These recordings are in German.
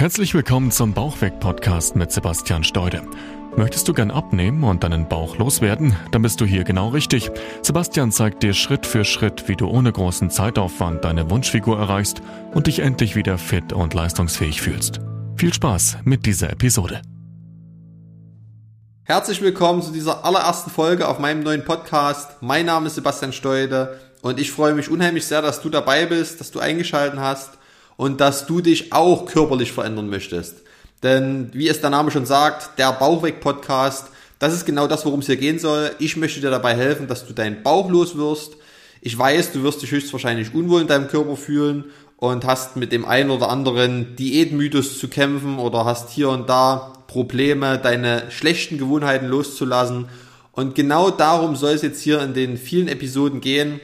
Herzlich willkommen zum Bauchweg-Podcast mit Sebastian Steude. Möchtest du gern abnehmen und deinen Bauch loswerden? Dann bist du hier genau richtig. Sebastian zeigt dir Schritt für Schritt, wie du ohne großen Zeitaufwand deine Wunschfigur erreichst und dich endlich wieder fit und leistungsfähig fühlst. Viel Spaß mit dieser Episode. Herzlich willkommen zu dieser allerersten Folge auf meinem neuen Podcast. Mein Name ist Sebastian Steude und ich freue mich unheimlich sehr, dass du dabei bist, dass du eingeschaltet hast und dass du dich auch körperlich verändern möchtest. Denn wie es der Name schon sagt, der Bauchweg-Podcast, das ist genau das, worum es hier gehen soll. Ich möchte dir dabei helfen, dass du deinen Bauch los wirst. Ich weiß, du wirst dich höchstwahrscheinlich unwohl in deinem Körper fühlen und hast mit dem einen oder anderen Diätmythos zu kämpfen oder hast hier und da Probleme, deine schlechten Gewohnheiten loszulassen. Und genau darum soll es jetzt hier in den vielen Episoden gehen.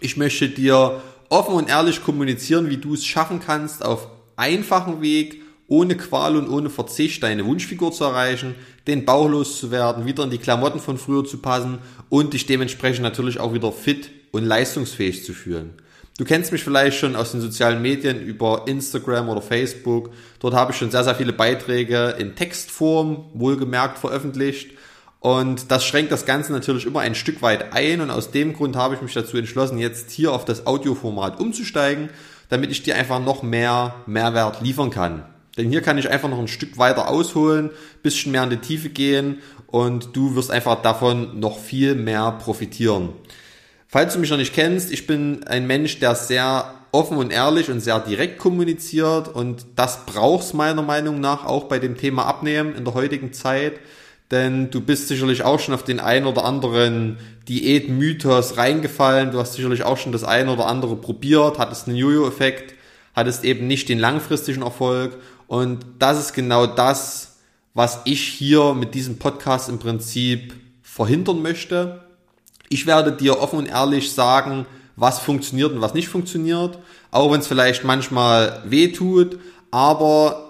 Ich möchte dir offen und ehrlich kommunizieren, wie du es schaffen kannst, auf einfachen Weg, ohne Qual und ohne Verzicht deine Wunschfigur zu erreichen, den Bauch loszuwerden, wieder in die Klamotten von früher zu passen und dich dementsprechend natürlich auch wieder fit und leistungsfähig zu fühlen. Du kennst mich vielleicht schon aus den sozialen Medien über Instagram oder Facebook. Dort habe ich schon sehr, sehr viele Beiträge in Textform, wohlgemerkt, veröffentlicht. Und das schränkt das Ganze natürlich immer ein Stück weit ein und aus dem Grund habe ich mich dazu entschlossen, jetzt hier auf das Audioformat umzusteigen, damit ich dir einfach noch mehr Mehrwert liefern kann. Denn hier kann ich einfach noch ein Stück weiter ausholen, bisschen mehr in die Tiefe gehen und du wirst einfach davon noch viel mehr profitieren. Falls du mich noch nicht kennst, ich bin ein Mensch, der sehr offen und ehrlich und sehr direkt kommuniziert und das brauchst meiner Meinung nach auch bei dem Thema Abnehmen in der heutigen Zeit denn du bist sicherlich auch schon auf den ein oder anderen Diätmythos reingefallen. Du hast sicherlich auch schon das ein oder andere probiert, hattest einen Jojo-Effekt, hattest eben nicht den langfristigen Erfolg. Und das ist genau das, was ich hier mit diesem Podcast im Prinzip verhindern möchte. Ich werde dir offen und ehrlich sagen, was funktioniert und was nicht funktioniert, auch wenn es vielleicht manchmal weh tut, aber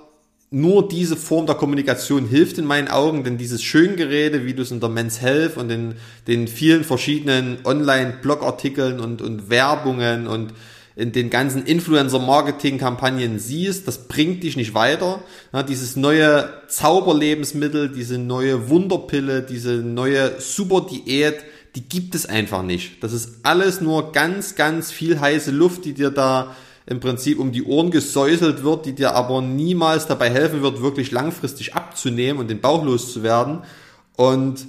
nur diese Form der Kommunikation hilft in meinen Augen, denn dieses Schöngerede, wie du es in der Men's Health und in den vielen verschiedenen Online-Blogartikeln und, und Werbungen und in den ganzen Influencer-Marketing-Kampagnen siehst, das bringt dich nicht weiter. Ja, dieses neue Zauberlebensmittel, diese neue Wunderpille, diese neue Super-Diät, die gibt es einfach nicht. Das ist alles nur ganz, ganz viel heiße Luft, die dir da im Prinzip um die Ohren gesäuselt wird, die dir aber niemals dabei helfen wird, wirklich langfristig abzunehmen und den Bauch loszuwerden. Und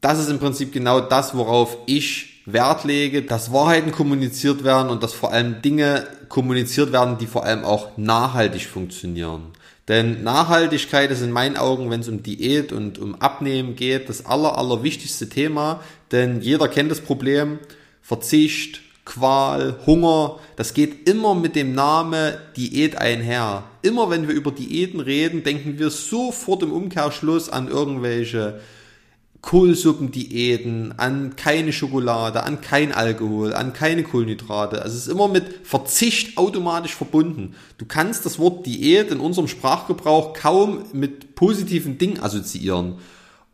das ist im Prinzip genau das, worauf ich Wert lege, dass Wahrheiten kommuniziert werden und dass vor allem Dinge kommuniziert werden, die vor allem auch nachhaltig funktionieren. Denn Nachhaltigkeit ist in meinen Augen, wenn es um Diät und um Abnehmen geht, das aller, aller wichtigste Thema. Denn jeder kennt das Problem. Verzicht, Qual, Hunger, das geht immer mit dem Namen Diät einher. Immer wenn wir über Diäten reden, denken wir sofort im Umkehrschluss an irgendwelche Kohlsuppendiäten, an keine Schokolade, an kein Alkohol, an keine Kohlenhydrate. Also es ist immer mit Verzicht automatisch verbunden. Du kannst das Wort Diät in unserem Sprachgebrauch kaum mit positiven Dingen assoziieren.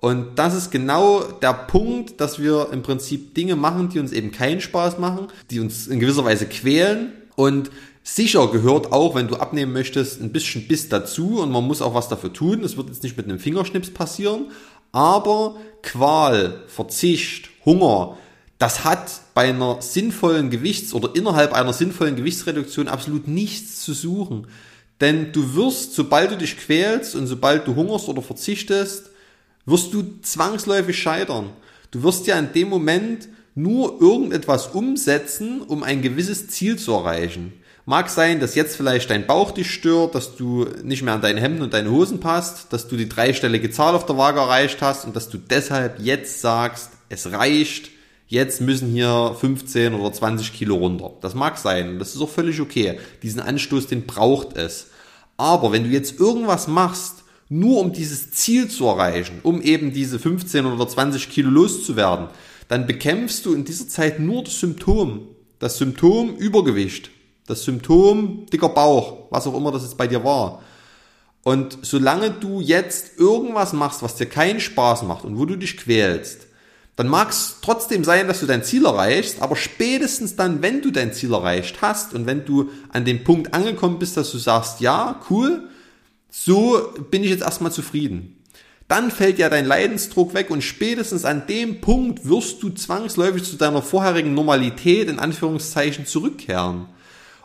Und das ist genau der Punkt, dass wir im Prinzip Dinge machen, die uns eben keinen Spaß machen, die uns in gewisser Weise quälen. Und sicher gehört auch, wenn du abnehmen möchtest, ein bisschen Biss dazu und man muss auch was dafür tun. Es wird jetzt nicht mit einem Fingerschnips passieren. Aber Qual, Verzicht, Hunger, das hat bei einer sinnvollen Gewichts- oder innerhalb einer sinnvollen Gewichtsreduktion absolut nichts zu suchen. Denn du wirst, sobald du dich quälst und sobald du hungerst oder verzichtest, wirst du zwangsläufig scheitern. Du wirst ja in dem Moment nur irgendetwas umsetzen, um ein gewisses Ziel zu erreichen. Mag sein, dass jetzt vielleicht dein Bauch dich stört, dass du nicht mehr an deine Hemden und deine Hosen passt, dass du die dreistellige Zahl auf der Waage erreicht hast und dass du deshalb jetzt sagst, es reicht, jetzt müssen hier 15 oder 20 Kilo runter. Das mag sein, das ist auch völlig okay. Diesen Anstoß, den braucht es. Aber wenn du jetzt irgendwas machst, nur um dieses Ziel zu erreichen, um eben diese 15 oder 20 Kilo loszuwerden, dann bekämpfst du in dieser Zeit nur das Symptom. Das Symptom Übergewicht, das Symptom dicker Bauch, was auch immer das jetzt bei dir war. Und solange du jetzt irgendwas machst, was dir keinen Spaß macht und wo du dich quälst, dann mag es trotzdem sein, dass du dein Ziel erreichst, aber spätestens dann, wenn du dein Ziel erreicht hast und wenn du an dem Punkt angekommen bist, dass du sagst, ja, cool, so bin ich jetzt erstmal zufrieden. Dann fällt ja dein Leidensdruck weg und spätestens an dem Punkt wirst du zwangsläufig zu deiner vorherigen Normalität in Anführungszeichen zurückkehren.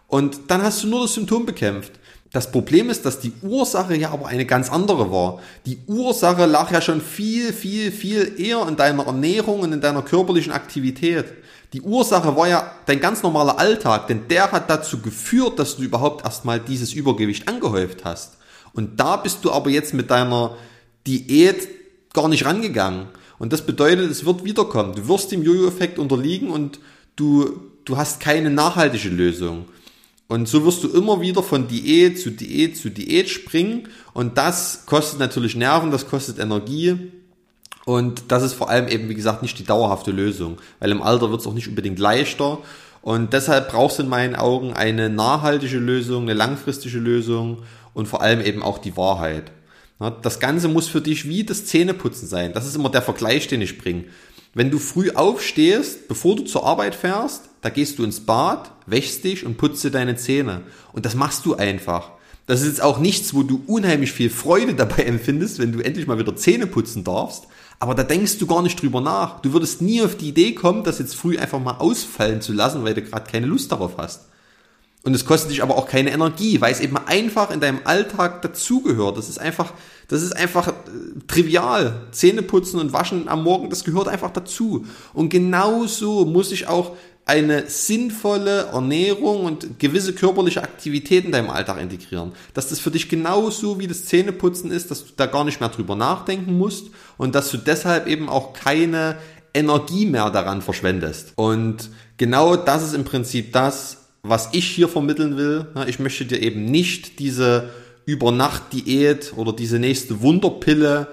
Und dann hast du nur das Symptom bekämpft. Das Problem ist, dass die Ursache ja aber eine ganz andere war. Die Ursache lag ja schon viel, viel, viel eher in deiner Ernährung und in deiner körperlichen Aktivität. Die Ursache war ja dein ganz normaler Alltag, denn der hat dazu geführt, dass du überhaupt erstmal dieses Übergewicht angehäuft hast. Und da bist du aber jetzt mit deiner Diät gar nicht rangegangen. Und das bedeutet, es wird wiederkommen. Du wirst dem Jojo-Effekt unterliegen und du, du hast keine nachhaltige Lösung. Und so wirst du immer wieder von Diät zu Diät zu Diät springen. Und das kostet natürlich Nerven, das kostet Energie. Und das ist vor allem eben, wie gesagt, nicht die dauerhafte Lösung. Weil im Alter wird es auch nicht unbedingt leichter. Und deshalb brauchst du in meinen Augen eine nachhaltige Lösung, eine langfristige Lösung und vor allem eben auch die Wahrheit. Das Ganze muss für dich wie das Zähneputzen sein. Das ist immer der Vergleich, den ich bringe. Wenn du früh aufstehst, bevor du zur Arbeit fährst, da gehst du ins Bad, wäschst dich und putzt dir deine Zähne. Und das machst du einfach. Das ist jetzt auch nichts, wo du unheimlich viel Freude dabei empfindest, wenn du endlich mal wieder Zähne putzen darfst. Aber da denkst du gar nicht drüber nach. Du würdest nie auf die Idee kommen, das jetzt früh einfach mal ausfallen zu lassen, weil du gerade keine Lust darauf hast. Und es kostet dich aber auch keine Energie, weil es eben einfach in deinem Alltag dazugehört. Das ist einfach, das ist einfach äh, trivial. Zähne putzen und waschen am Morgen, das gehört einfach dazu. Und genauso muss ich auch eine sinnvolle Ernährung und gewisse körperliche Aktivität in deinem Alltag integrieren. Dass das für dich genauso wie das Zähneputzen ist, dass du da gar nicht mehr drüber nachdenken musst und dass du deshalb eben auch keine Energie mehr daran verschwendest. Und genau das ist im Prinzip das, was ich hier vermitteln will. Ich möchte dir eben nicht diese Übernacht-Diät oder diese nächste Wunderpille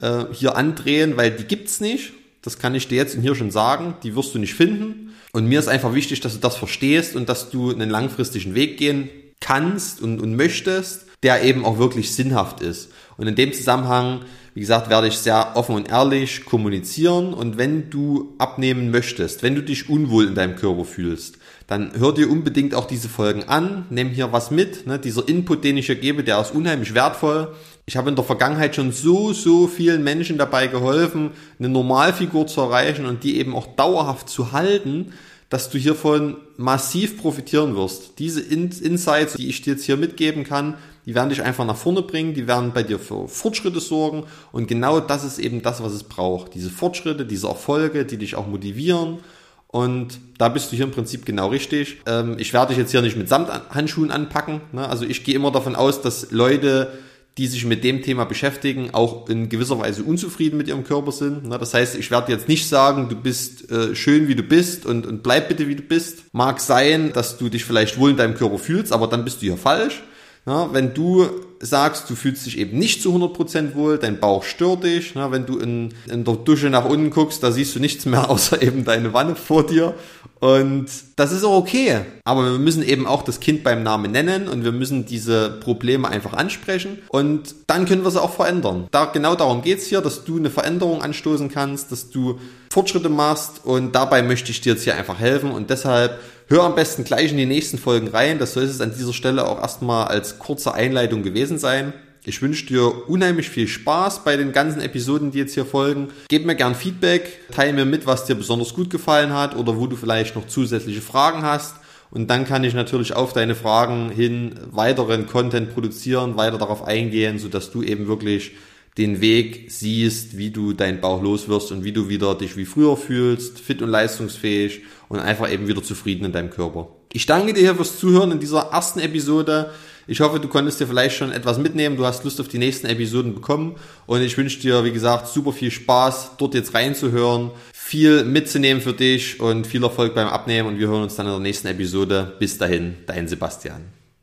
äh, hier andrehen, weil die gibt's nicht. Das kann ich dir jetzt hier schon sagen. Die wirst du nicht finden. Und mir ist einfach wichtig, dass du das verstehst und dass du einen langfristigen Weg gehen kannst und, und möchtest, der eben auch wirklich sinnhaft ist. Und in dem Zusammenhang, wie gesagt, werde ich sehr offen und ehrlich kommunizieren. Und wenn du abnehmen möchtest, wenn du dich unwohl in deinem Körper fühlst, dann hör dir unbedingt auch diese Folgen an, nimm hier was mit. Ne? Dieser Input, den ich hier gebe, der ist unheimlich wertvoll. Ich habe in der Vergangenheit schon so, so vielen Menschen dabei geholfen, eine Normalfigur zu erreichen und die eben auch dauerhaft zu halten, dass du hiervon massiv profitieren wirst. Diese Insights, die ich dir jetzt hier mitgeben kann, die werden dich einfach nach vorne bringen, die werden bei dir für Fortschritte sorgen und genau das ist eben das, was es braucht. Diese Fortschritte, diese Erfolge, die dich auch motivieren und da bist du hier im Prinzip genau richtig. Ähm, ich werde dich jetzt hier nicht mit Samthandschuhen anpacken. Ne? Also ich gehe immer davon aus, dass Leute, die sich mit dem Thema beschäftigen, auch in gewisser Weise unzufrieden mit ihrem Körper sind. Das heißt, ich werde jetzt nicht sagen, du bist äh, schön, wie du bist und, und bleib bitte, wie du bist. Mag sein, dass du dich vielleicht wohl in deinem Körper fühlst, aber dann bist du hier falsch. Wenn du sagst, du fühlst dich eben nicht zu 100% wohl, dein Bauch stört dich, ja, wenn du in, in der Dusche nach unten guckst, da siehst du nichts mehr außer eben deine Wanne vor dir und das ist auch okay. Aber wir müssen eben auch das Kind beim Namen nennen und wir müssen diese Probleme einfach ansprechen und dann können wir sie auch verändern. Da, genau darum geht's hier, dass du eine Veränderung anstoßen kannst, dass du Fortschritte machst und dabei möchte ich dir jetzt hier einfach helfen und deshalb Hör am besten gleich in die nächsten Folgen rein. Das soll es an dieser Stelle auch erstmal als kurze Einleitung gewesen sein. Ich wünsche dir unheimlich viel Spaß bei den ganzen Episoden, die jetzt hier folgen. Gib mir gern Feedback, teile mir mit, was dir besonders gut gefallen hat oder wo du vielleicht noch zusätzliche Fragen hast. Und dann kann ich natürlich auf deine Fragen hin weiteren Content produzieren, weiter darauf eingehen, sodass du eben wirklich den Weg siehst, wie du deinen Bauch loswirst und wie du wieder dich wie früher fühlst, fit und leistungsfähig und einfach eben wieder zufrieden in deinem Körper. Ich danke dir fürs Zuhören in dieser ersten Episode. Ich hoffe, du konntest dir vielleicht schon etwas mitnehmen. Du hast Lust auf die nächsten Episoden bekommen. Und ich wünsche dir, wie gesagt, super viel Spaß, dort jetzt reinzuhören, viel mitzunehmen für dich und viel Erfolg beim Abnehmen. Und wir hören uns dann in der nächsten Episode. Bis dahin, dein Sebastian.